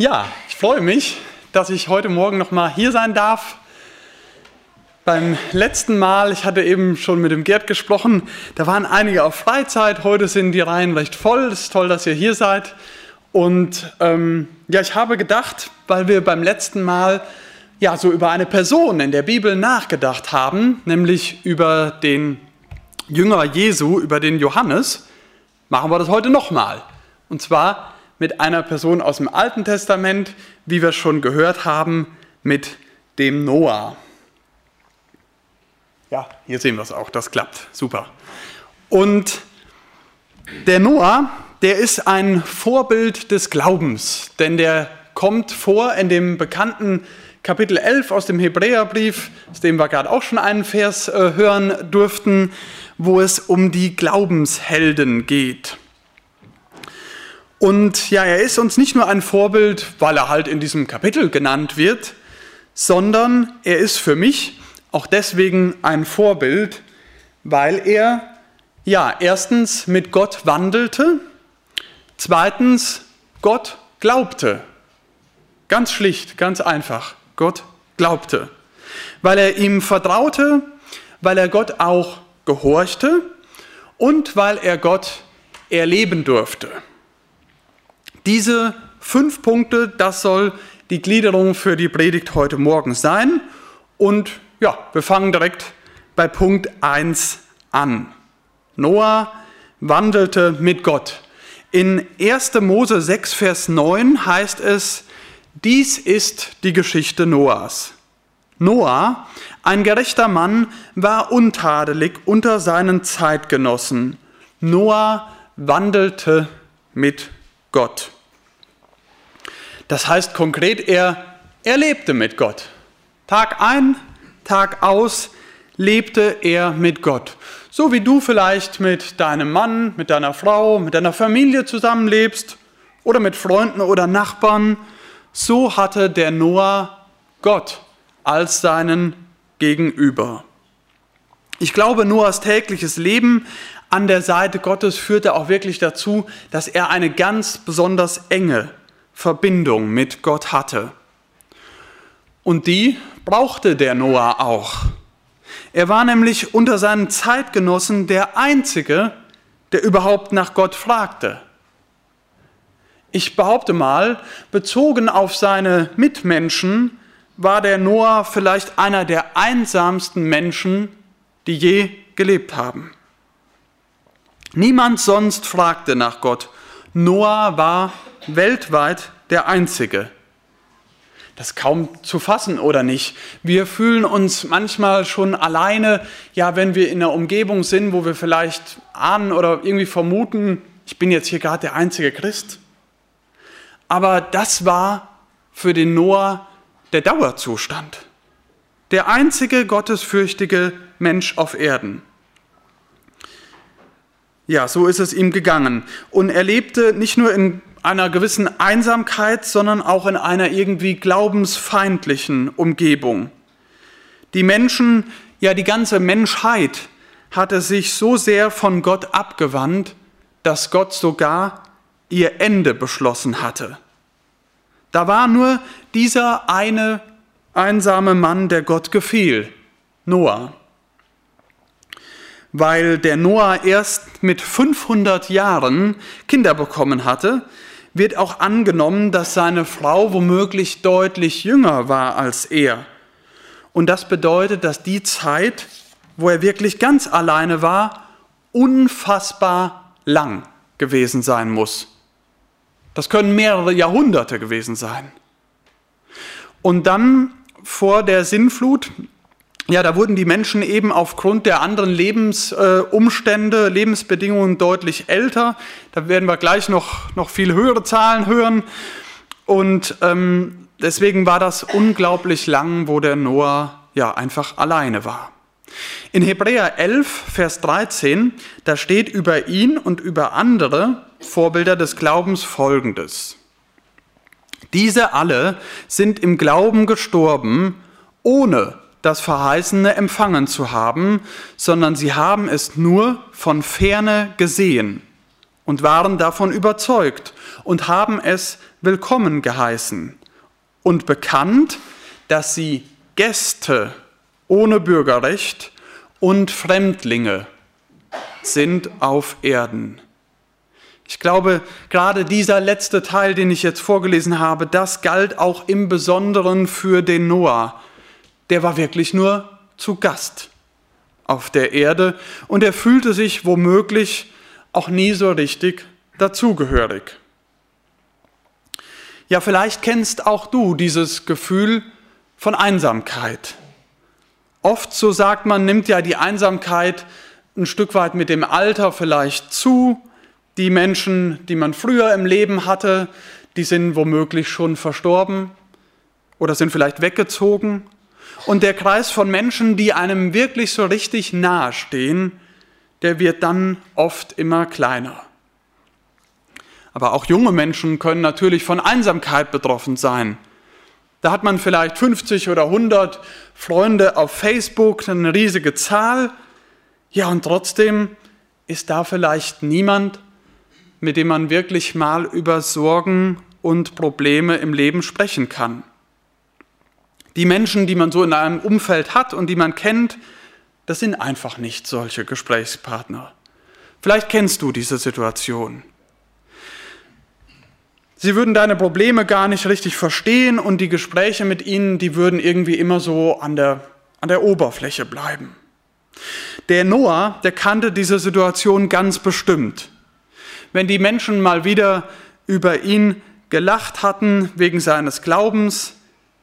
Ja, ich freue mich, dass ich heute Morgen noch mal hier sein darf. Beim letzten Mal, ich hatte eben schon mit dem Gerd gesprochen, da waren einige auf Freizeit. Heute sind die Reihen recht voll. Es ist toll, dass ihr hier seid. Und ähm, ja, ich habe gedacht, weil wir beim letzten Mal ja so über eine Person in der Bibel nachgedacht haben, nämlich über den Jünger Jesu, über den Johannes, machen wir das heute nochmal. Und zwar mit einer Person aus dem Alten Testament, wie wir schon gehört haben, mit dem Noah. Ja, hier sehen wir es auch, das klappt, super. Und der Noah, der ist ein Vorbild des Glaubens, denn der kommt vor in dem bekannten Kapitel 11 aus dem Hebräerbrief, aus dem wir gerade auch schon einen Vers äh, hören durften, wo es um die Glaubenshelden geht. Und ja, er ist uns nicht nur ein Vorbild, weil er halt in diesem Kapitel genannt wird, sondern er ist für mich auch deswegen ein Vorbild, weil er ja erstens mit Gott wandelte, zweitens Gott glaubte. Ganz schlicht, ganz einfach. Gott glaubte. Weil er ihm vertraute, weil er Gott auch gehorchte und weil er Gott erleben durfte. Diese fünf Punkte, das soll die Gliederung für die Predigt heute Morgen sein. Und ja, wir fangen direkt bei Punkt 1 an. Noah wandelte mit Gott. In 1. Mose 6, Vers 9 heißt es, dies ist die Geschichte Noahs. Noah, ein gerechter Mann, war untadelig unter seinen Zeitgenossen. Noah wandelte mit Gott. Das heißt konkret, er, er lebte mit Gott. Tag ein, Tag aus lebte er mit Gott. So wie du vielleicht mit deinem Mann, mit deiner Frau, mit deiner Familie zusammenlebst oder mit Freunden oder Nachbarn, so hatte der Noah Gott als seinen Gegenüber. Ich glaube, Noahs tägliches Leben an der Seite Gottes führte auch wirklich dazu, dass er eine ganz besonders enge Verbindung mit Gott hatte. Und die brauchte der Noah auch. Er war nämlich unter seinen Zeitgenossen der Einzige, der überhaupt nach Gott fragte. Ich behaupte mal, bezogen auf seine Mitmenschen, war der Noah vielleicht einer der einsamsten Menschen, die je gelebt haben. Niemand sonst fragte nach Gott. Noah war weltweit der Einzige. Das ist kaum zu fassen, oder nicht? Wir fühlen uns manchmal schon alleine, ja, wenn wir in einer Umgebung sind, wo wir vielleicht ahnen oder irgendwie vermuten, ich bin jetzt hier gerade der einzige Christ. Aber das war für den Noah der Dauerzustand. Der einzige gottesfürchtige Mensch auf Erden. Ja, so ist es ihm gegangen. Und er lebte nicht nur in einer gewissen Einsamkeit, sondern auch in einer irgendwie glaubensfeindlichen Umgebung. Die Menschen, ja die ganze Menschheit hatte sich so sehr von Gott abgewandt, dass Gott sogar ihr Ende beschlossen hatte. Da war nur dieser eine einsame Mann, der Gott gefiel, Noah. Weil der Noah erst mit 500 Jahren Kinder bekommen hatte, wird auch angenommen, dass seine Frau womöglich deutlich jünger war als er. Und das bedeutet, dass die Zeit, wo er wirklich ganz alleine war, unfassbar lang gewesen sein muss. Das können mehrere Jahrhunderte gewesen sein. Und dann vor der Sinnflut, ja, da wurden die Menschen eben aufgrund der anderen Lebensumstände, äh, Lebensbedingungen deutlich älter. Da werden wir gleich noch, noch viel höhere Zahlen hören. Und ähm, deswegen war das unglaublich lang, wo der Noah ja einfach alleine war. In Hebräer 11, Vers 13, da steht über ihn und über andere, Vorbilder des Glaubens folgendes. Diese alle sind im Glauben gestorben, ohne das Verheißene empfangen zu haben, sondern sie haben es nur von ferne gesehen und waren davon überzeugt und haben es willkommen geheißen und bekannt, dass sie Gäste ohne Bürgerrecht und Fremdlinge sind auf Erden. Ich glaube, gerade dieser letzte Teil, den ich jetzt vorgelesen habe, das galt auch im Besonderen für den Noah. Der war wirklich nur zu Gast auf der Erde und er fühlte sich womöglich auch nie so richtig dazugehörig. Ja, vielleicht kennst auch du dieses Gefühl von Einsamkeit. Oft, so sagt man, nimmt ja die Einsamkeit ein Stück weit mit dem Alter vielleicht zu. Die Menschen, die man früher im Leben hatte, die sind womöglich schon verstorben oder sind vielleicht weggezogen. Und der Kreis von Menschen, die einem wirklich so richtig nahe stehen, der wird dann oft immer kleiner. Aber auch junge Menschen können natürlich von Einsamkeit betroffen sein. Da hat man vielleicht 50 oder 100 Freunde auf Facebook, eine riesige Zahl. Ja, und trotzdem ist da vielleicht niemand, mit dem man wirklich mal über Sorgen und Probleme im Leben sprechen kann. Die Menschen, die man so in einem Umfeld hat und die man kennt, das sind einfach nicht solche Gesprächspartner. Vielleicht kennst du diese Situation. Sie würden deine Probleme gar nicht richtig verstehen und die Gespräche mit ihnen, die würden irgendwie immer so an der, an der Oberfläche bleiben. Der Noah, der kannte diese Situation ganz bestimmt. Wenn die Menschen mal wieder über ihn gelacht hatten wegen seines Glaubens,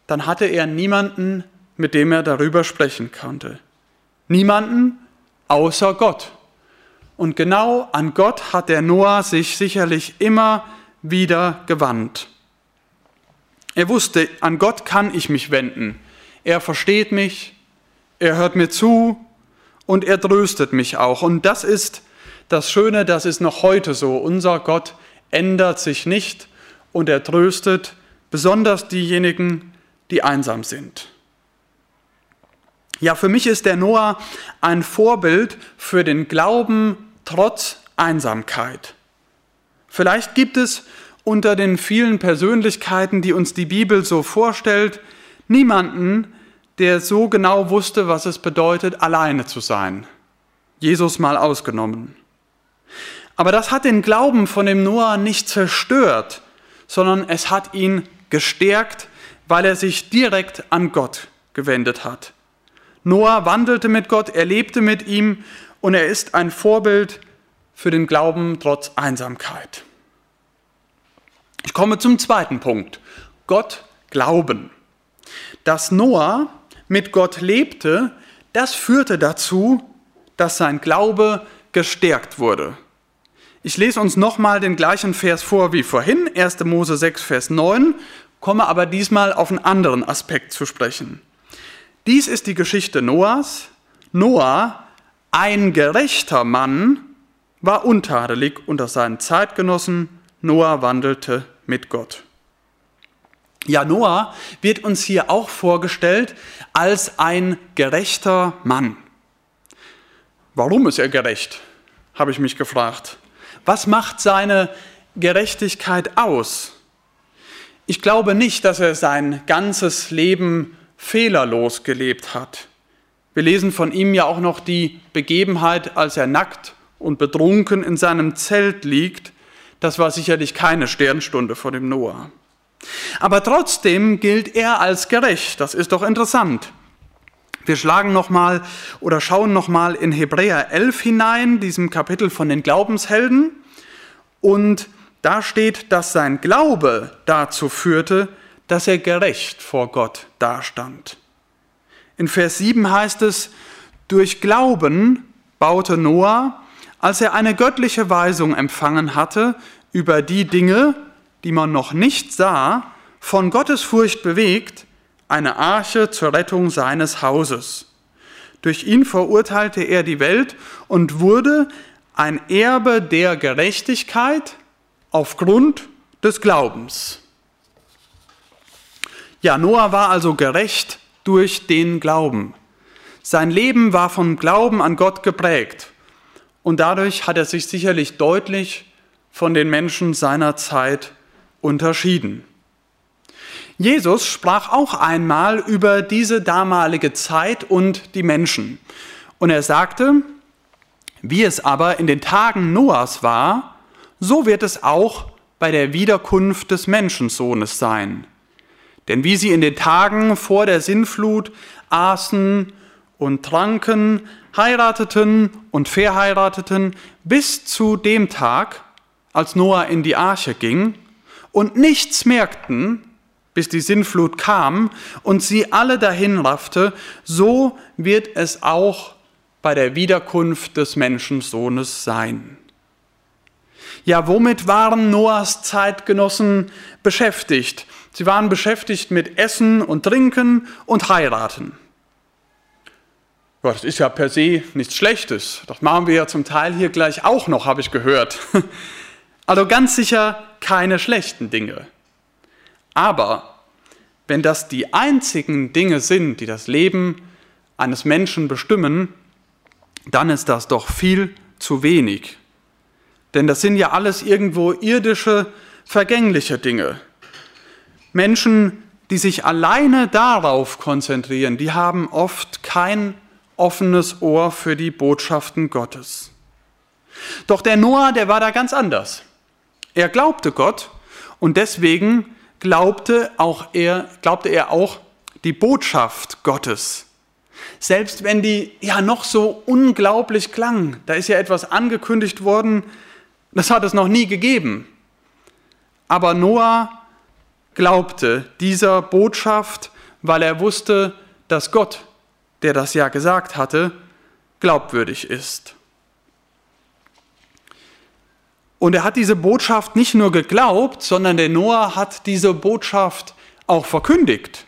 dann hatte er niemanden, mit dem er darüber sprechen konnte. Niemanden außer Gott. Und genau an Gott hat der Noah sich sicherlich immer wieder gewandt. Er wusste, an Gott kann ich mich wenden. Er versteht mich, er hört mir zu und er tröstet mich auch. Und das ist das Schöne, das ist noch heute so. Unser Gott ändert sich nicht und er tröstet besonders diejenigen, die einsam sind. Ja, für mich ist der Noah ein Vorbild für den Glauben trotz Einsamkeit. Vielleicht gibt es unter den vielen Persönlichkeiten, die uns die Bibel so vorstellt, niemanden, der so genau wusste, was es bedeutet, alleine zu sein. Jesus mal ausgenommen. Aber das hat den Glauben von dem Noah nicht zerstört, sondern es hat ihn gestärkt, weil er sich direkt an Gott gewendet hat. Noah wandelte mit Gott, er lebte mit ihm und er ist ein Vorbild für den Glauben trotz Einsamkeit. Ich komme zum zweiten Punkt. Gott glauben. Dass Noah mit Gott lebte, das führte dazu, dass sein Glaube gestärkt wurde. Ich lese uns nochmal den gleichen Vers vor wie vorhin, 1. Mose 6, Vers 9, komme aber diesmal auf einen anderen Aspekt zu sprechen. Dies ist die Geschichte Noahs. Noah, ein gerechter Mann, war untadelig unter seinen Zeitgenossen. Noah wandelte mit Gott. Ja, Noah wird uns hier auch vorgestellt als ein gerechter Mann. Warum ist er gerecht? habe ich mich gefragt. Was macht seine Gerechtigkeit aus? Ich glaube nicht, dass er sein ganzes Leben fehlerlos gelebt hat. Wir lesen von ihm ja auch noch die Begebenheit, als er nackt und betrunken in seinem Zelt liegt. Das war sicherlich keine Sternstunde vor dem Noah. Aber trotzdem gilt er als gerecht. Das ist doch interessant. Wir schlagen noch mal oder schauen noch mal in Hebräer 11 hinein, diesem Kapitel von den Glaubenshelden, und da steht, dass sein Glaube dazu führte, dass er gerecht vor Gott dastand. In Vers 7 heißt es, durch Glauben baute Noah, als er eine göttliche Weisung empfangen hatte über die Dinge, die man noch nicht sah, von Gottes Furcht bewegt, eine Arche zur Rettung seines Hauses. Durch ihn verurteilte er die Welt und wurde ein Erbe der Gerechtigkeit aufgrund des Glaubens. Ja, Noah war also gerecht durch den Glauben. Sein Leben war vom Glauben an Gott geprägt und dadurch hat er sich sicherlich deutlich von den Menschen seiner Zeit unterschieden. Jesus sprach auch einmal über diese damalige Zeit und die Menschen. Und er sagte, wie es aber in den Tagen Noahs war, so wird es auch bei der Wiederkunft des Menschensohnes sein. Denn wie sie in den Tagen vor der Sinnflut aßen und tranken, heirateten und verheirateten, bis zu dem Tag, als Noah in die Arche ging, und nichts merkten, bis die Sinnflut kam und sie alle dahin raffte, so wird es auch bei der Wiederkunft des Menschensohnes sein. Ja, womit waren Noahs Zeitgenossen beschäftigt? Sie waren beschäftigt mit Essen und Trinken und Heiraten. Ja, das ist ja per se nichts Schlechtes. Das machen wir ja zum Teil hier gleich auch noch, habe ich gehört. Also ganz sicher keine schlechten Dinge. Aber wenn das die einzigen Dinge sind, die das Leben eines Menschen bestimmen, dann ist das doch viel zu wenig. Denn das sind ja alles irgendwo irdische, vergängliche Dinge. Menschen, die sich alleine darauf konzentrieren, die haben oft kein offenes Ohr für die Botschaften Gottes. Doch der Noah, der war da ganz anders. Er glaubte Gott und deswegen glaubte, auch er, glaubte er auch die Botschaft Gottes. Selbst wenn die ja noch so unglaublich klang, da ist ja etwas angekündigt worden, das hat es noch nie gegeben. Aber Noah glaubte dieser Botschaft, weil er wusste, dass Gott, der das ja gesagt hatte, glaubwürdig ist. Und er hat diese Botschaft nicht nur geglaubt, sondern der Noah hat diese Botschaft auch verkündigt.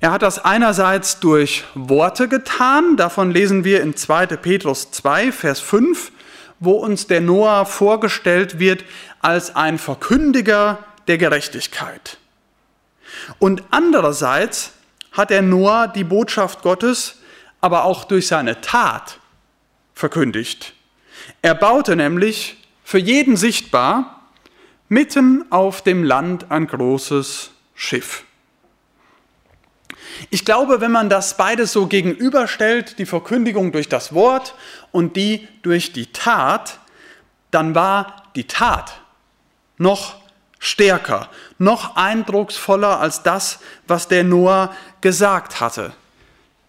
Er hat das einerseits durch Worte getan, davon lesen wir in 2. Petrus 2, Vers 5, wo uns der Noah vorgestellt wird als ein Verkündiger der Gerechtigkeit. Und andererseits hat der Noah die Botschaft Gottes aber auch durch seine Tat verkündigt. Er baute nämlich für jeden sichtbar mitten auf dem Land ein großes Schiff. Ich glaube, wenn man das beides so gegenüberstellt, die Verkündigung durch das Wort und die durch die Tat, dann war die Tat noch stärker, noch eindrucksvoller als das, was der Noah gesagt hatte.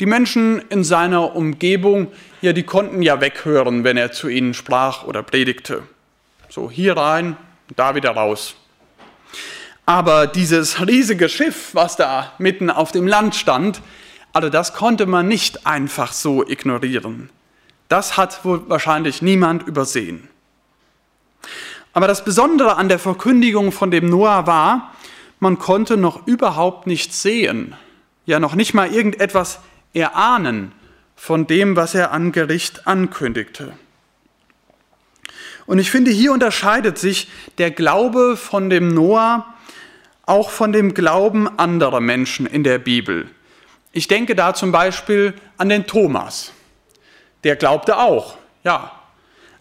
Die Menschen in seiner Umgebung, ja, die konnten ja weghören, wenn er zu ihnen sprach oder predigte. So hier rein, da wieder raus. Aber dieses riesige Schiff, was da mitten auf dem Land stand, also das konnte man nicht einfach so ignorieren. Das hat wohl wahrscheinlich niemand übersehen. Aber das Besondere an der Verkündigung von dem Noah war, man konnte noch überhaupt nichts sehen, ja noch nicht mal irgendetwas erahnen von dem, was er an Gericht ankündigte. Und ich finde, hier unterscheidet sich der Glaube von dem Noah auch von dem Glauben anderer Menschen in der Bibel. Ich denke da zum Beispiel an den Thomas. Der glaubte auch, ja.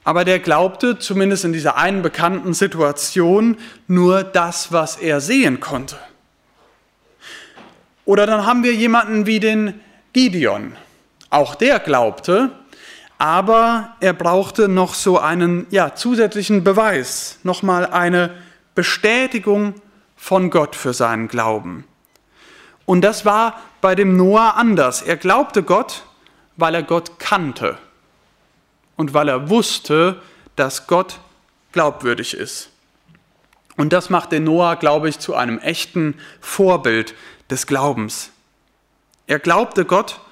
Aber der glaubte zumindest in dieser einen bekannten Situation nur das, was er sehen konnte. Oder dann haben wir jemanden wie den Gideon. Auch der glaubte, aber er brauchte noch so einen ja, zusätzlichen Beweis, nochmal eine Bestätigung von Gott für seinen Glauben. Und das war bei dem Noah anders. Er glaubte Gott, weil er Gott kannte und weil er wusste, dass Gott glaubwürdig ist. Und das macht den Noah, glaube ich, zu einem echten Vorbild des Glaubens. Er glaubte Gott,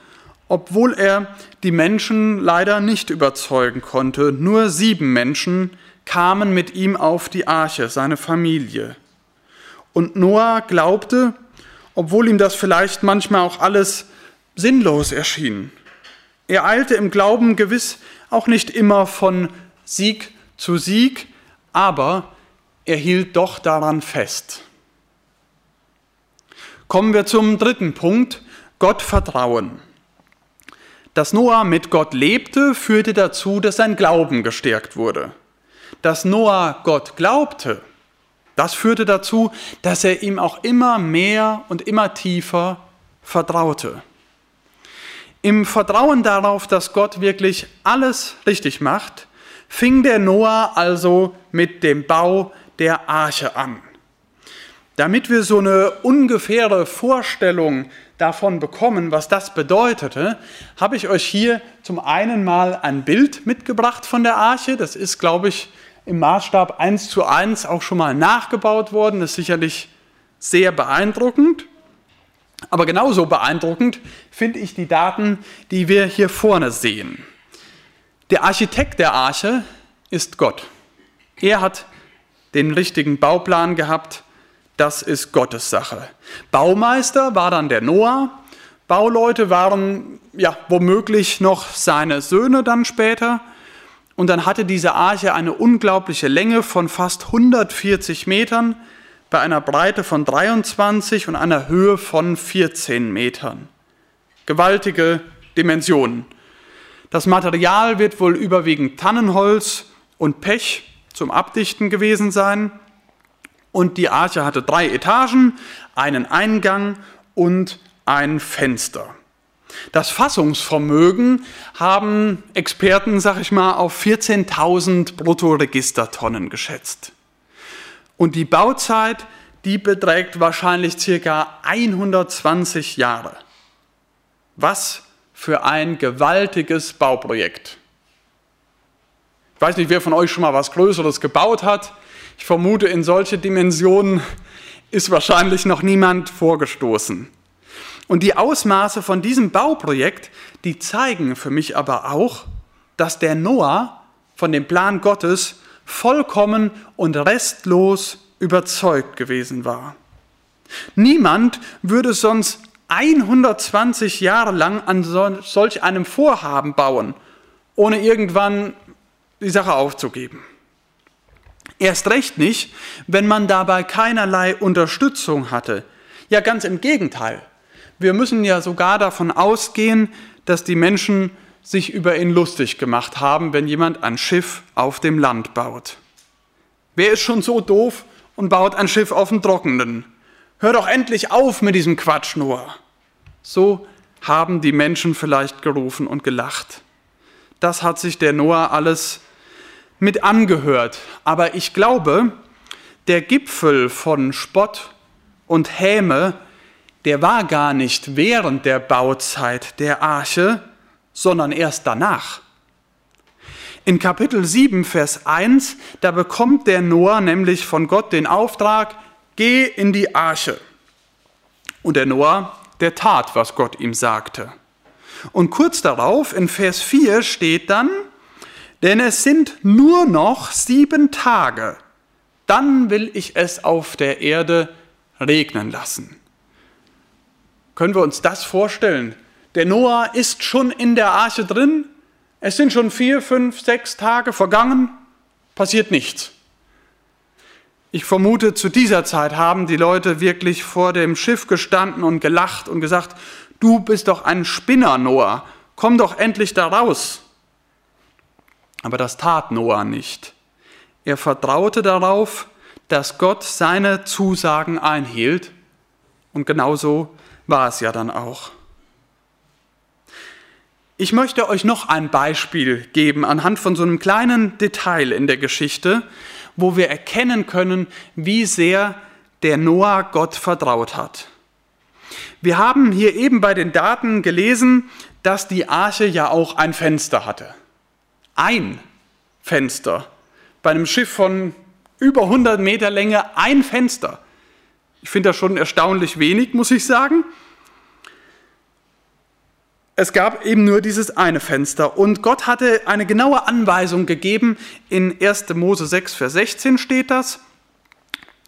obwohl er die Menschen leider nicht überzeugen konnte. Nur sieben Menschen kamen mit ihm auf die Arche, seine Familie. Und Noah glaubte, obwohl ihm das vielleicht manchmal auch alles sinnlos erschien. Er eilte im Glauben gewiss auch nicht immer von Sieg zu Sieg, aber er hielt doch daran fest. Kommen wir zum dritten Punkt, Gott vertrauen. Dass Noah mit Gott lebte, führte dazu, dass sein Glauben gestärkt wurde. dass Noah Gott glaubte, das führte dazu, dass er ihm auch immer mehr und immer tiefer vertraute. Im Vertrauen darauf, dass Gott wirklich alles richtig macht, fing der Noah also mit dem Bau der Arche an. Damit wir so eine ungefähre Vorstellung davon bekommen, was das bedeutete, habe ich euch hier zum einen mal ein Bild mitgebracht von der Arche. Das ist, glaube ich, im Maßstab 1 zu 1 auch schon mal nachgebaut worden. Das ist sicherlich sehr beeindruckend. Aber genauso beeindruckend finde ich die Daten, die wir hier vorne sehen. Der Architekt der Arche ist Gott. Er hat den richtigen Bauplan gehabt. Das ist Gottes Sache. Baumeister war dann der Noah. Bauleute waren ja womöglich noch seine Söhne dann später. Und dann hatte diese Arche eine unglaubliche Länge von fast 140 Metern bei einer Breite von 23 und einer Höhe von 14 Metern. Gewaltige Dimensionen. Das Material wird wohl überwiegend Tannenholz und Pech zum Abdichten gewesen sein. Und die Arche hatte drei Etagen, einen Eingang und ein Fenster. Das Fassungsvermögen haben Experten, sag ich mal, auf 14.000 Bruttoregistertonnen geschätzt. Und die Bauzeit, die beträgt wahrscheinlich circa 120 Jahre. Was für ein gewaltiges Bauprojekt. Ich weiß nicht, wer von euch schon mal was Größeres gebaut hat. Ich vermute, in solche Dimensionen ist wahrscheinlich noch niemand vorgestoßen. Und die Ausmaße von diesem Bauprojekt, die zeigen für mich aber auch, dass der Noah von dem Plan Gottes vollkommen und restlos überzeugt gewesen war. Niemand würde sonst 120 Jahre lang an solch einem Vorhaben bauen, ohne irgendwann die Sache aufzugeben. Erst recht nicht, wenn man dabei keinerlei Unterstützung hatte. Ja, ganz im Gegenteil. Wir müssen ja sogar davon ausgehen, dass die Menschen sich über ihn lustig gemacht haben, wenn jemand ein Schiff auf dem Land baut. Wer ist schon so doof und baut ein Schiff auf dem Trockenen? Hör doch endlich auf mit diesem Quatsch nur. So haben die Menschen vielleicht gerufen und gelacht. Das hat sich der Noah alles mit angehört. Aber ich glaube, der Gipfel von Spott und Häme, der war gar nicht während der Bauzeit der Arche, sondern erst danach. In Kapitel 7, Vers 1, da bekommt der Noah nämlich von Gott den Auftrag, geh in die Arche. Und der Noah, der tat, was Gott ihm sagte. Und kurz darauf, in Vers 4 steht dann, denn es sind nur noch sieben Tage, dann will ich es auf der Erde regnen lassen. Können wir uns das vorstellen? Der Noah ist schon in der Arche drin, es sind schon vier, fünf, sechs Tage vergangen, passiert nichts. Ich vermute, zu dieser Zeit haben die Leute wirklich vor dem Schiff gestanden und gelacht und gesagt, du bist doch ein Spinner, Noah, komm doch endlich da raus. Aber das tat Noah nicht. Er vertraute darauf, dass Gott seine Zusagen einhielt und genauso war es ja dann auch. Ich möchte euch noch ein Beispiel geben anhand von so einem kleinen Detail in der Geschichte, wo wir erkennen können, wie sehr der Noah Gott vertraut hat. Wir haben hier eben bei den Daten gelesen, dass die Arche ja auch ein Fenster hatte. Ein Fenster. Bei einem Schiff von über 100 Meter Länge ein Fenster. Ich finde das schon erstaunlich wenig, muss ich sagen es gab eben nur dieses eine Fenster und Gott hatte eine genaue Anweisung gegeben. In 1. Mose 6, Vers 16 steht das,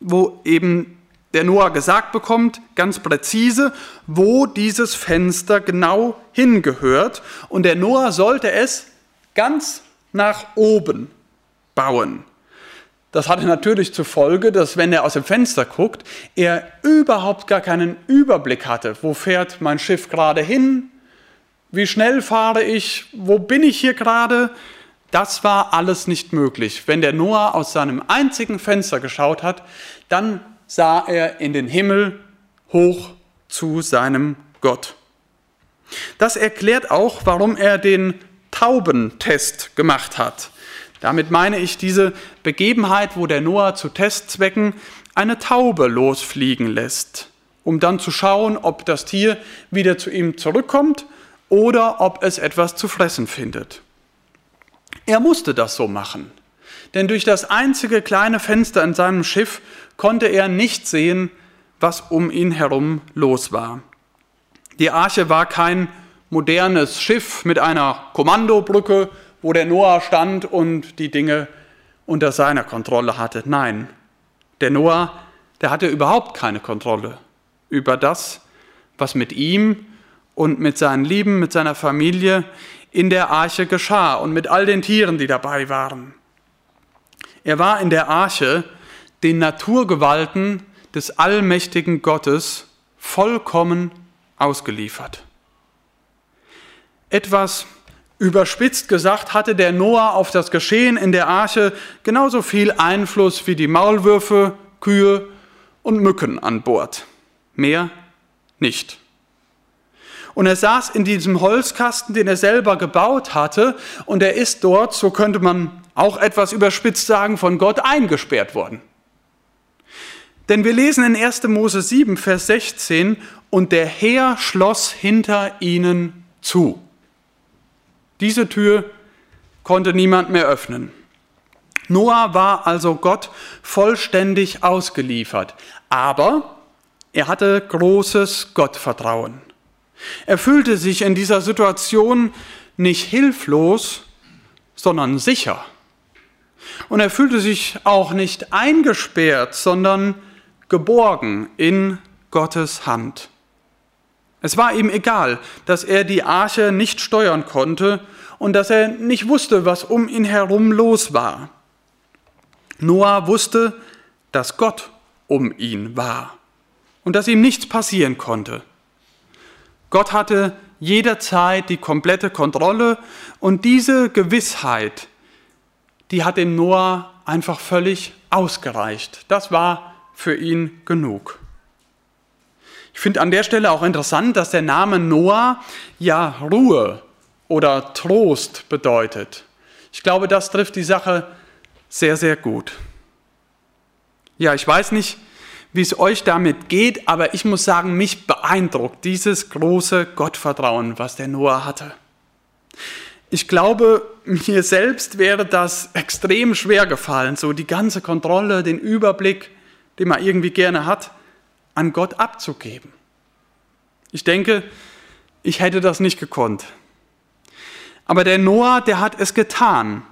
wo eben der Noah gesagt bekommt, ganz präzise, wo dieses Fenster genau hingehört. Und der Noah sollte es ganz nach oben bauen. Das hatte natürlich zur Folge, dass wenn er aus dem Fenster guckt, er überhaupt gar keinen Überblick hatte. Wo fährt mein Schiff gerade hin? wie schnell fahre ich, wo bin ich hier gerade, Das war alles nicht möglich. Wenn der Noah aus seinem einzigen Fenster geschaut hat, dann sah er in den Himmel hoch zu seinem Gott. Das erklärt auch, warum er den Taubentest gemacht hat. Damit meine ich diese Begebenheit, wo der Noah zu Testzwecken eine Taube losfliegen lässt, um dann zu schauen, ob das Tier wieder zu ihm zurückkommt oder ob es etwas zu fressen findet. Er musste das so machen, denn durch das einzige kleine Fenster in seinem Schiff konnte er nicht sehen, was um ihn herum los war. Die Arche war kein modernes Schiff mit einer Kommandobrücke, wo der Noah stand und die Dinge unter seiner Kontrolle hatte. Nein, der Noah, der hatte überhaupt keine Kontrolle über das, was mit ihm und mit seinen Lieben, mit seiner Familie in der Arche geschah und mit all den Tieren, die dabei waren. Er war in der Arche den Naturgewalten des allmächtigen Gottes vollkommen ausgeliefert. Etwas überspitzt gesagt hatte der Noah auf das Geschehen in der Arche genauso viel Einfluss wie die Maulwürfe, Kühe und Mücken an Bord. Mehr nicht. Und er saß in diesem Holzkasten, den er selber gebaut hatte, und er ist dort, so könnte man auch etwas überspitzt sagen, von Gott eingesperrt worden. Denn wir lesen in 1. Mose 7, Vers 16, und der Herr schloss hinter ihnen zu. Diese Tür konnte niemand mehr öffnen. Noah war also Gott vollständig ausgeliefert, aber er hatte großes Gottvertrauen. Er fühlte sich in dieser Situation nicht hilflos, sondern sicher. Und er fühlte sich auch nicht eingesperrt, sondern geborgen in Gottes Hand. Es war ihm egal, dass er die Arche nicht steuern konnte und dass er nicht wusste, was um ihn herum los war. Noah wusste, dass Gott um ihn war und dass ihm nichts passieren konnte. Gott hatte jederzeit die komplette Kontrolle und diese Gewissheit, die hat dem Noah einfach völlig ausgereicht. Das war für ihn genug. Ich finde an der Stelle auch interessant, dass der Name Noah ja Ruhe oder Trost bedeutet. Ich glaube, das trifft die Sache sehr, sehr gut. Ja, ich weiß nicht, wie es euch damit geht, aber ich muss sagen, mich beeindruckt dieses große Gottvertrauen, was der Noah hatte. Ich glaube, mir selbst wäre das extrem schwer gefallen, so die ganze Kontrolle, den Überblick, den man irgendwie gerne hat, an Gott abzugeben. Ich denke, ich hätte das nicht gekonnt. Aber der Noah, der hat es getan.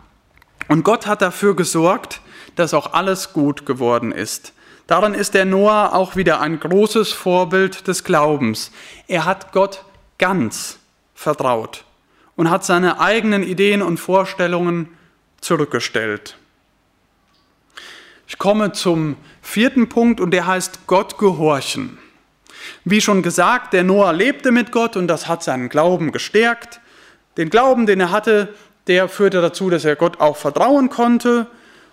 Und Gott hat dafür gesorgt, dass auch alles gut geworden ist. Darin ist der Noah auch wieder ein großes Vorbild des Glaubens. Er hat Gott ganz vertraut und hat seine eigenen Ideen und Vorstellungen zurückgestellt. Ich komme zum vierten Punkt und der heißt Gott gehorchen. Wie schon gesagt, der Noah lebte mit Gott und das hat seinen Glauben gestärkt. Den Glauben, den er hatte, der führte dazu, dass er Gott auch vertrauen konnte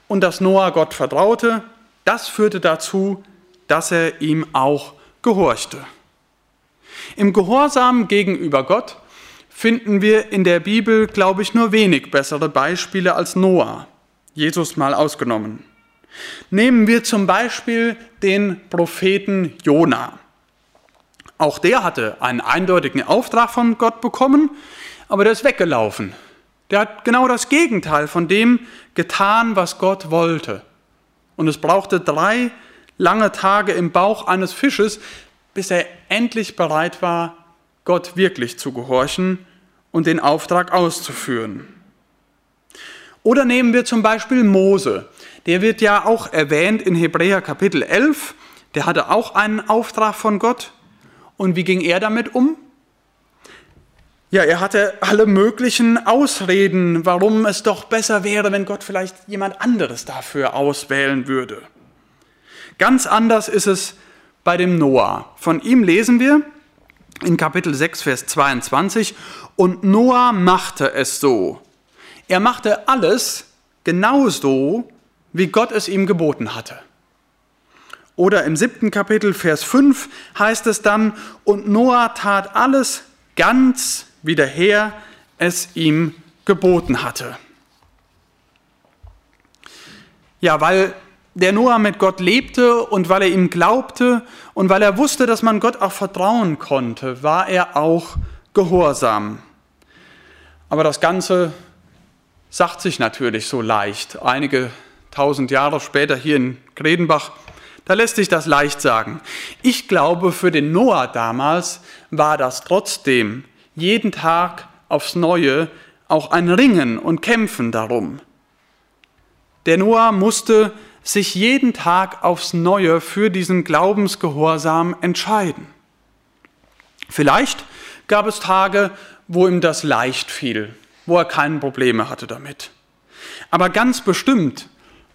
und dass Noah Gott vertraute. Das führte dazu, dass er ihm auch gehorchte. Im Gehorsam gegenüber Gott finden wir in der Bibel, glaube ich, nur wenig bessere Beispiele als Noah, Jesus mal ausgenommen. Nehmen wir zum Beispiel den Propheten Jona. Auch der hatte einen eindeutigen Auftrag von Gott bekommen, aber der ist weggelaufen. Der hat genau das Gegenteil von dem getan, was Gott wollte. Und es brauchte drei lange Tage im Bauch eines Fisches, bis er endlich bereit war, Gott wirklich zu gehorchen und den Auftrag auszuführen. Oder nehmen wir zum Beispiel Mose. Der wird ja auch erwähnt in Hebräer Kapitel 11. Der hatte auch einen Auftrag von Gott. Und wie ging er damit um? Ja, er hatte alle möglichen Ausreden, warum es doch besser wäre, wenn Gott vielleicht jemand anderes dafür auswählen würde. Ganz anders ist es bei dem Noah. Von ihm lesen wir in Kapitel 6, Vers 22, und Noah machte es so. Er machte alles genauso, wie Gott es ihm geboten hatte. Oder im siebten Kapitel, Vers 5 heißt es dann, und Noah tat alles ganz, wie der Herr es ihm geboten hatte. Ja, weil der Noah mit Gott lebte und weil er ihm glaubte und weil er wusste, dass man Gott auch vertrauen konnte, war er auch gehorsam. Aber das Ganze sagt sich natürlich so leicht. Einige tausend Jahre später hier in Gredenbach, da lässt sich das leicht sagen. Ich glaube, für den Noah damals war das trotzdem jeden Tag aufs Neue auch ein Ringen und Kämpfen darum. Der Noah musste sich jeden Tag aufs Neue für diesen Glaubensgehorsam entscheiden. Vielleicht gab es Tage, wo ihm das leicht fiel, wo er keine Probleme hatte damit. Aber ganz bestimmt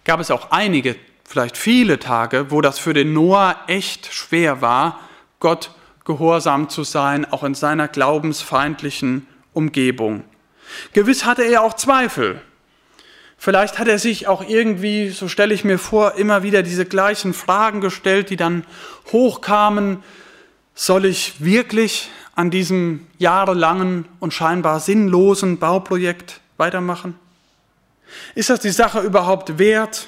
gab es auch einige, vielleicht viele Tage, wo das für den Noah echt schwer war, Gott gehorsam zu sein, auch in seiner glaubensfeindlichen Umgebung. Gewiss hatte er auch Zweifel. Vielleicht hat er sich auch irgendwie, so stelle ich mir vor, immer wieder diese gleichen Fragen gestellt, die dann hochkamen. Soll ich wirklich an diesem jahrelangen und scheinbar sinnlosen Bauprojekt weitermachen? Ist das die Sache überhaupt wert?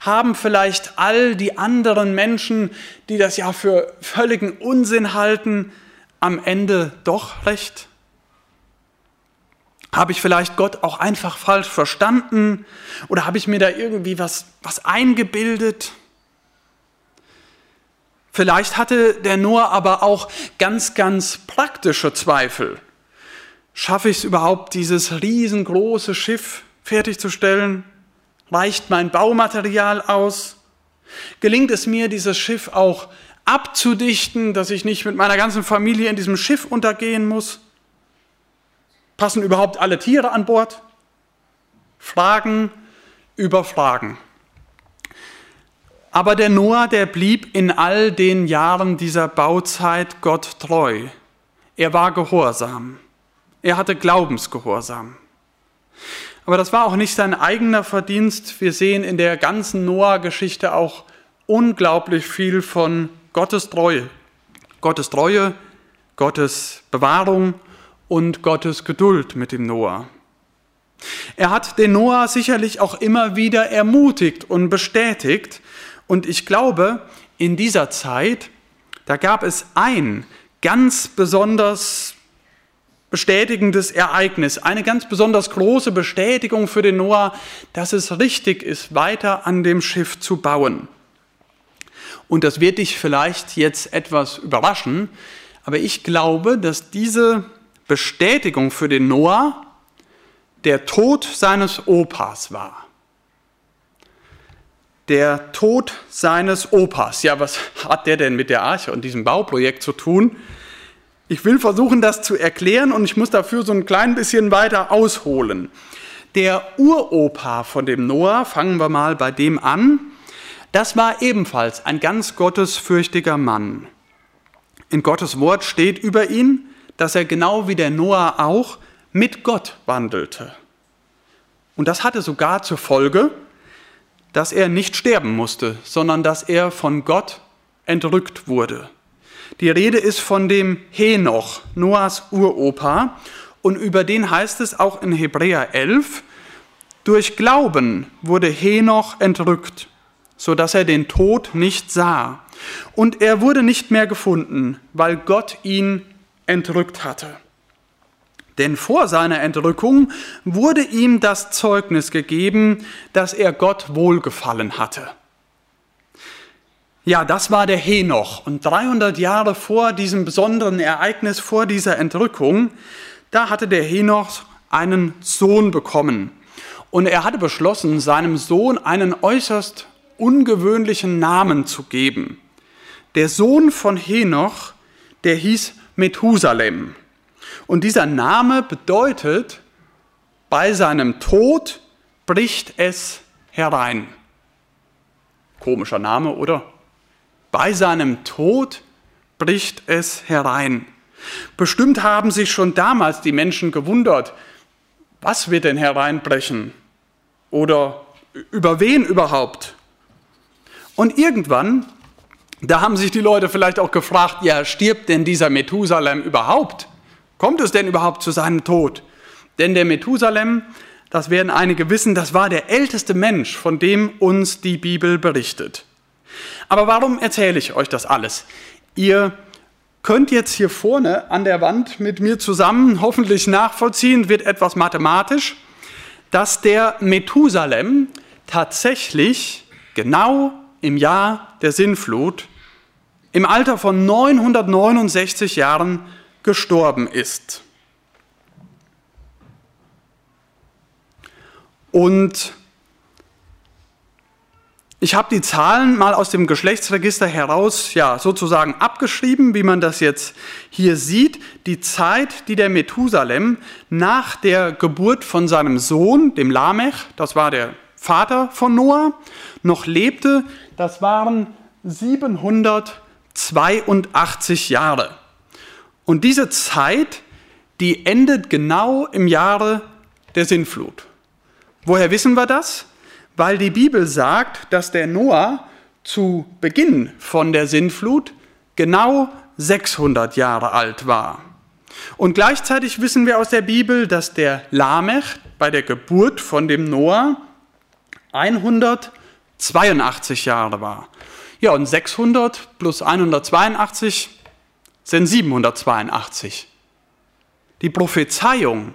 Haben vielleicht all die anderen Menschen, die das ja für völligen Unsinn halten, am Ende doch recht? Habe ich vielleicht Gott auch einfach falsch verstanden? Oder habe ich mir da irgendwie was, was eingebildet? Vielleicht hatte der Noah aber auch ganz, ganz praktische Zweifel. Schaffe ich es überhaupt, dieses riesengroße Schiff fertigzustellen? Reicht mein Baumaterial aus? Gelingt es mir, dieses Schiff auch abzudichten, dass ich nicht mit meiner ganzen Familie in diesem Schiff untergehen muss? Passen überhaupt alle Tiere an Bord? Fragen über Fragen. Aber der Noah, der blieb in all den Jahren dieser Bauzeit Gott treu. Er war gehorsam. Er hatte Glaubensgehorsam. Aber das war auch nicht sein eigener Verdienst. Wir sehen in der ganzen Noah-Geschichte auch unglaublich viel von Gottes Treue. Gottes Treue, Gottes Bewahrung und Gottes Geduld mit dem Noah. Er hat den Noah sicherlich auch immer wieder ermutigt und bestätigt, und ich glaube, in dieser Zeit, da gab es ein ganz besonders bestätigendes Ereignis, eine ganz besonders große Bestätigung für den Noah, dass es richtig ist, weiter an dem Schiff zu bauen. Und das wird dich vielleicht jetzt etwas überraschen, aber ich glaube, dass diese Bestätigung für den Noah der Tod seines Opas war der Tod seines Opas. Ja, was hat der denn mit der Arche und diesem Bauprojekt zu tun? Ich will versuchen, das zu erklären und ich muss dafür so ein klein bisschen weiter ausholen. Der Uropa von dem Noah, fangen wir mal bei dem an, das war ebenfalls ein ganz gottesfürchtiger Mann. In Gottes Wort steht über ihn, dass er genau wie der Noah auch mit Gott wandelte. Und das hatte sogar zur Folge, dass er nicht sterben musste, sondern dass er von Gott entrückt wurde. Die Rede ist von dem Henoch, Noahs Uropa, und über den heißt es auch in Hebräer 11, durch Glauben wurde Henoch entrückt, so dass er den Tod nicht sah. Und er wurde nicht mehr gefunden, weil Gott ihn entrückt hatte. Denn vor seiner Entrückung wurde ihm das Zeugnis gegeben, dass er Gott wohlgefallen hatte. Ja, das war der Henoch. Und 300 Jahre vor diesem besonderen Ereignis, vor dieser Entrückung, da hatte der Henoch einen Sohn bekommen. Und er hatte beschlossen, seinem Sohn einen äußerst ungewöhnlichen Namen zu geben. Der Sohn von Henoch, der hieß Methusalem. Und dieser Name bedeutet, bei seinem Tod bricht es herein. Komischer Name, oder? Bei seinem Tod bricht es herein. Bestimmt haben sich schon damals die Menschen gewundert, was wird denn hereinbrechen? Oder über wen überhaupt? Und irgendwann, da haben sich die Leute vielleicht auch gefragt, ja, stirbt denn dieser Methusalem überhaupt? Kommt es denn überhaupt zu seinem Tod? Denn der Methusalem, das werden einige wissen, das war der älteste Mensch, von dem uns die Bibel berichtet. Aber warum erzähle ich euch das alles? Ihr könnt jetzt hier vorne an der Wand mit mir zusammen hoffentlich nachvollziehen, wird etwas mathematisch, dass der Methusalem tatsächlich genau im Jahr der Sinnflut im Alter von 969 Jahren gestorben ist. Und ich habe die Zahlen mal aus dem Geschlechtsregister heraus, ja, sozusagen abgeschrieben, wie man das jetzt hier sieht. Die Zeit, die der Methusalem nach der Geburt von seinem Sohn, dem Lamech, das war der Vater von Noah, noch lebte, das waren 782 Jahre. Und diese Zeit, die endet genau im Jahre der Sintflut. Woher wissen wir das? Weil die Bibel sagt, dass der Noah zu Beginn von der Sintflut genau 600 Jahre alt war. Und gleichzeitig wissen wir aus der Bibel, dass der Lamech bei der Geburt von dem Noah 182 Jahre war. Ja, und 600 plus 182 sind 782. Die Prophezeiung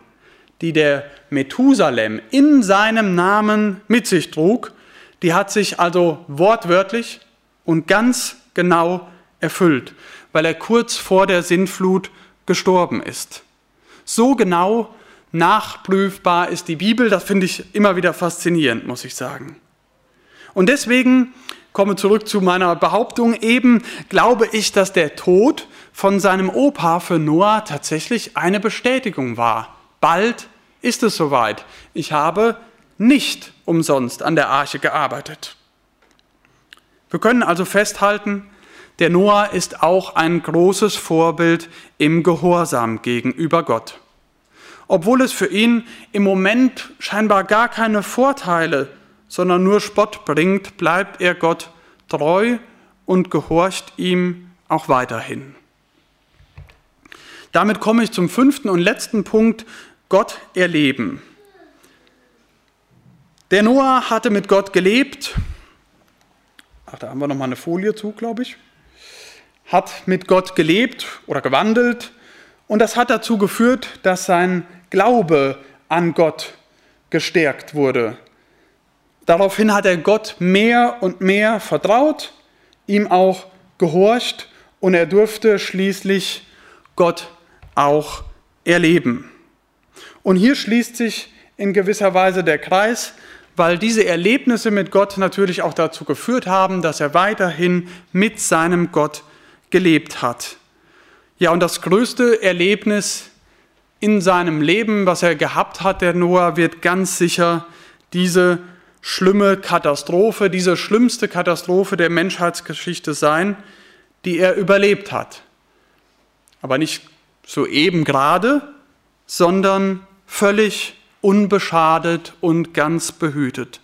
die der Methusalem in seinem Namen mit sich trug, die hat sich also wortwörtlich und ganz genau erfüllt, weil er kurz vor der Sintflut gestorben ist. So genau nachprüfbar ist die Bibel, das finde ich immer wieder faszinierend, muss ich sagen. Und deswegen komme zurück zu meiner Behauptung eben, glaube ich, dass der Tod von seinem Opa für Noah tatsächlich eine Bestätigung war bald ist es soweit. Ich habe nicht umsonst an der Arche gearbeitet. Wir können also festhalten, der Noah ist auch ein großes Vorbild im Gehorsam gegenüber Gott. Obwohl es für ihn im Moment scheinbar gar keine Vorteile, sondern nur Spott bringt, bleibt er Gott treu und gehorcht ihm auch weiterhin. Damit komme ich zum fünften und letzten Punkt, Gott erleben. Der Noah hatte mit Gott gelebt. Ach, da haben wir noch mal eine Folie zu, glaube ich. Hat mit Gott gelebt oder gewandelt und das hat dazu geführt, dass sein Glaube an Gott gestärkt wurde. Daraufhin hat er Gott mehr und mehr vertraut, ihm auch gehorcht und er durfte schließlich Gott auch erleben. Und hier schließt sich in gewisser Weise der Kreis, weil diese Erlebnisse mit Gott natürlich auch dazu geführt haben, dass er weiterhin mit seinem Gott gelebt hat. Ja, und das größte Erlebnis in seinem Leben, was er gehabt hat, der Noah, wird ganz sicher diese schlimme Katastrophe, diese schlimmste Katastrophe der Menschheitsgeschichte sein, die er überlebt hat. Aber nicht so eben gerade, sondern völlig unbeschadet und ganz behütet.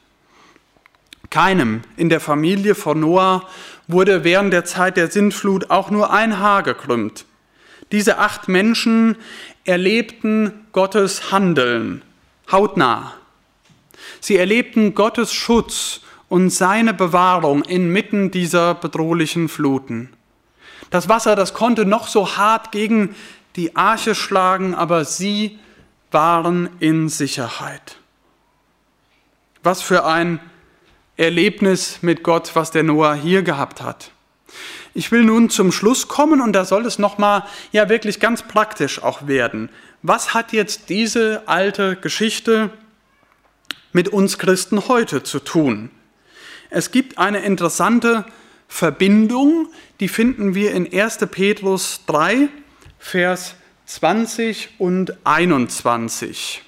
Keinem in der Familie von Noah wurde während der Zeit der Sintflut auch nur ein Haar gekrümmt. Diese acht Menschen erlebten Gottes Handeln hautnah. Sie erlebten Gottes Schutz und seine Bewahrung inmitten dieser bedrohlichen Fluten. Das Wasser, das konnte noch so hart gegen die Arche schlagen, aber sie waren in Sicherheit. Was für ein Erlebnis mit Gott, was der Noah hier gehabt hat. Ich will nun zum Schluss kommen und da soll es nochmal ja wirklich ganz praktisch auch werden. Was hat jetzt diese alte Geschichte mit uns Christen heute zu tun? Es gibt eine interessante Verbindung, die finden wir in 1. Petrus 3, Vers 20 und 21.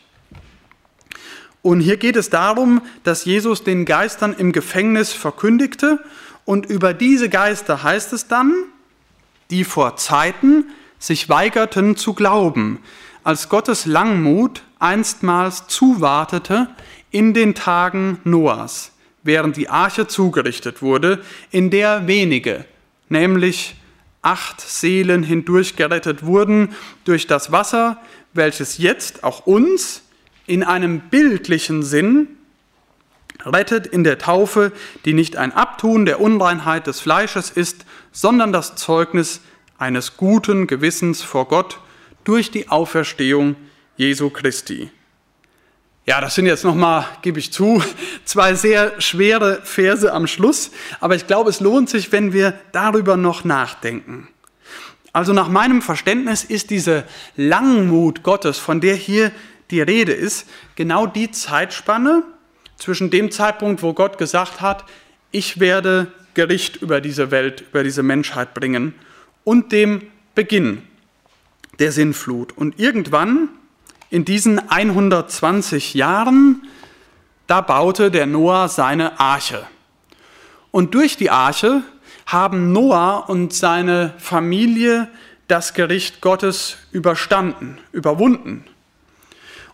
Und hier geht es darum, dass Jesus den Geistern im Gefängnis verkündigte und über diese Geister heißt es dann, die vor Zeiten sich weigerten zu glauben, als Gottes Langmut einstmals zuwartete in den Tagen Noahs, während die Arche zugerichtet wurde, in der wenige, nämlich acht Seelen hindurch gerettet wurden durch das Wasser, welches jetzt auch uns in einem bildlichen Sinn rettet in der Taufe, die nicht ein Abtun der Unreinheit des Fleisches ist, sondern das Zeugnis eines guten Gewissens vor Gott durch die Auferstehung Jesu Christi. Ja, das sind jetzt nochmal, gebe ich zu, zwei sehr schwere Verse am Schluss, aber ich glaube, es lohnt sich, wenn wir darüber noch nachdenken. Also nach meinem Verständnis ist diese Langmut Gottes, von der hier die Rede ist, genau die Zeitspanne zwischen dem Zeitpunkt, wo Gott gesagt hat, ich werde Gericht über diese Welt, über diese Menschheit bringen, und dem Beginn der Sinnflut. Und irgendwann in diesen 120 Jahren, da baute der Noah seine Arche. Und durch die Arche haben Noah und seine Familie das Gericht Gottes überstanden, überwunden.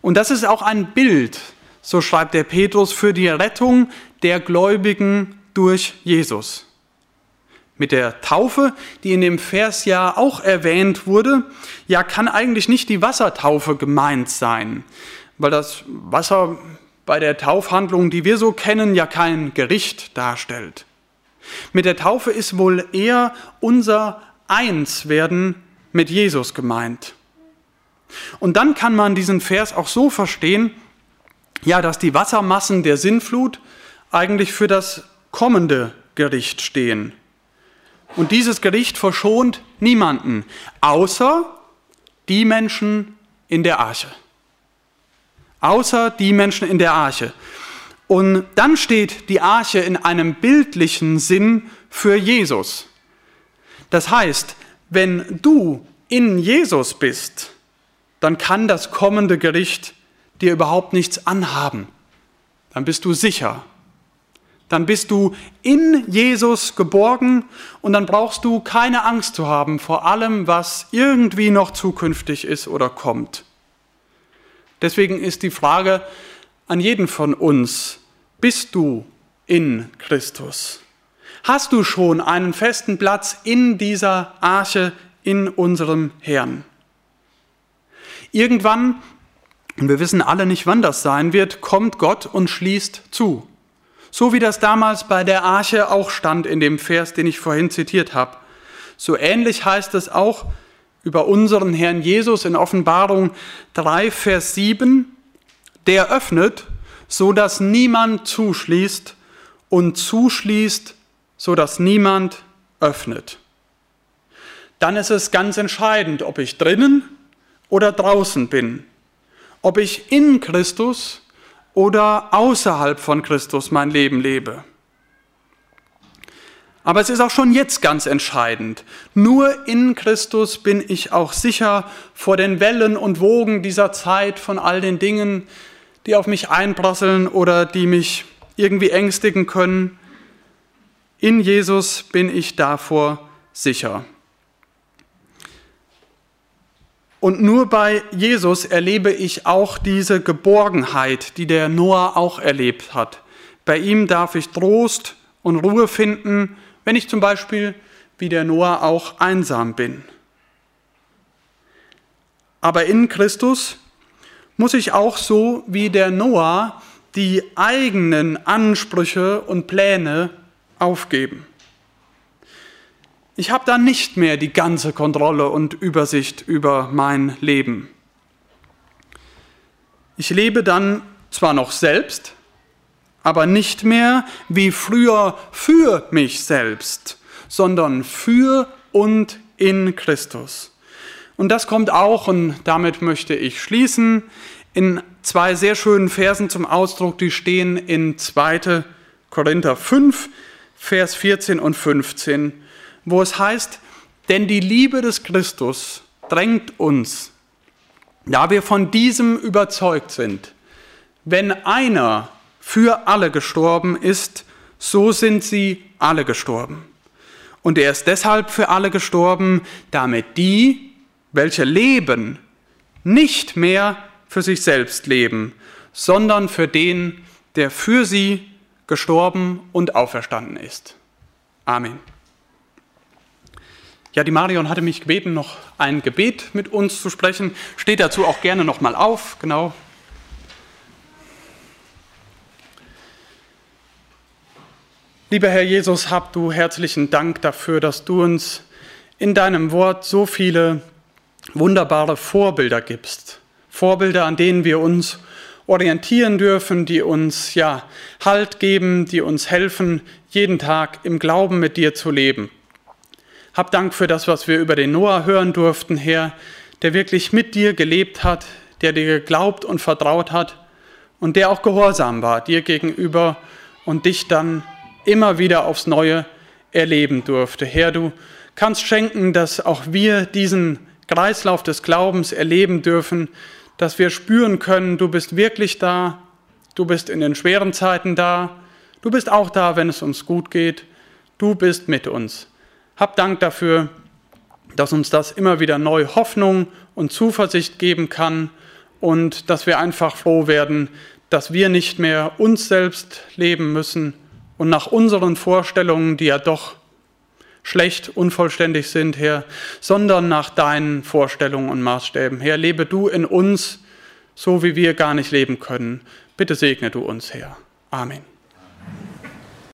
Und das ist auch ein Bild, so schreibt der Petrus, für die Rettung der Gläubigen durch Jesus. Mit der Taufe, die in dem Vers ja auch erwähnt wurde, ja kann eigentlich nicht die Wassertaufe gemeint sein, weil das Wasser bei der Taufhandlung, die wir so kennen, ja kein Gericht darstellt. Mit der Taufe ist wohl eher unser Einswerden mit Jesus gemeint. Und dann kann man diesen Vers auch so verstehen, ja, dass die Wassermassen der Sinnflut eigentlich für das kommende Gericht stehen. Und dieses Gericht verschont niemanden, außer die Menschen in der Arche. Außer die Menschen in der Arche. Und dann steht die Arche in einem bildlichen Sinn für Jesus. Das heißt, wenn du in Jesus bist, dann kann das kommende Gericht dir überhaupt nichts anhaben. Dann bist du sicher. Dann bist du in Jesus geborgen und dann brauchst du keine Angst zu haben vor allem, was irgendwie noch zukünftig ist oder kommt. Deswegen ist die Frage an jeden von uns, bist du in Christus? Hast du schon einen festen Platz in dieser Arche in unserem Herrn? Irgendwann, und wir wissen alle nicht, wann das sein wird, kommt Gott und schließt zu. So wie das damals bei der Arche auch stand in dem Vers, den ich vorhin zitiert habe. So ähnlich heißt es auch über unseren Herrn Jesus in Offenbarung 3, Vers 7, der öffnet so dass niemand zuschließt und zuschließt, so dass niemand öffnet. Dann ist es ganz entscheidend, ob ich drinnen oder draußen bin, ob ich in Christus oder außerhalb von Christus mein Leben lebe. Aber es ist auch schon jetzt ganz entscheidend. Nur in Christus bin ich auch sicher vor den Wellen und Wogen dieser Zeit von all den Dingen, die auf mich einprasseln oder die mich irgendwie ängstigen können. In Jesus bin ich davor sicher. Und nur bei Jesus erlebe ich auch diese Geborgenheit, die der Noah auch erlebt hat. Bei ihm darf ich Trost und Ruhe finden, wenn ich zum Beispiel wie der Noah auch einsam bin. Aber in Christus muss ich auch so wie der Noah die eigenen Ansprüche und Pläne aufgeben. Ich habe dann nicht mehr die ganze Kontrolle und Übersicht über mein Leben. Ich lebe dann zwar noch selbst, aber nicht mehr wie früher für mich selbst, sondern für und in Christus. Und das kommt auch, und damit möchte ich schließen, in zwei sehr schönen Versen zum Ausdruck, die stehen in 2. Korinther 5, Vers 14 und 15, wo es heißt, denn die Liebe des Christus drängt uns, da wir von diesem überzeugt sind, wenn einer für alle gestorben ist, so sind sie alle gestorben. Und er ist deshalb für alle gestorben, damit die, welche leben, nicht mehr für sich selbst leben, sondern für den, der für sie gestorben und auferstanden ist. Amen. Ja, die Marion hatte mich gebeten, noch ein Gebet mit uns zu sprechen. Steht dazu auch gerne nochmal auf, genau. Lieber Herr Jesus, hab du herzlichen Dank dafür, dass du uns in deinem Wort so viele wunderbare Vorbilder gibst. Vorbilder, an denen wir uns orientieren dürfen, die uns ja Halt geben, die uns helfen, jeden Tag im Glauben mit dir zu leben. Hab Dank für das, was wir über den Noah hören durften, Herr, der wirklich mit dir gelebt hat, der dir geglaubt und vertraut hat und der auch gehorsam war dir gegenüber und dich dann immer wieder aufs Neue erleben durfte. Herr, du kannst schenken, dass auch wir diesen Kreislauf des Glaubens erleben dürfen, dass wir spüren können, du bist wirklich da, du bist in den schweren Zeiten da, du bist auch da, wenn es uns gut geht, du bist mit uns. Hab Dank dafür, dass uns das immer wieder neu Hoffnung und Zuversicht geben kann und dass wir einfach froh werden, dass wir nicht mehr uns selbst leben müssen, und nach unseren Vorstellungen, die ja doch schlecht, unvollständig sind, Herr, sondern nach deinen Vorstellungen und Maßstäben. Herr, lebe du in uns, so wie wir gar nicht leben können. Bitte segne du uns, Herr. Amen.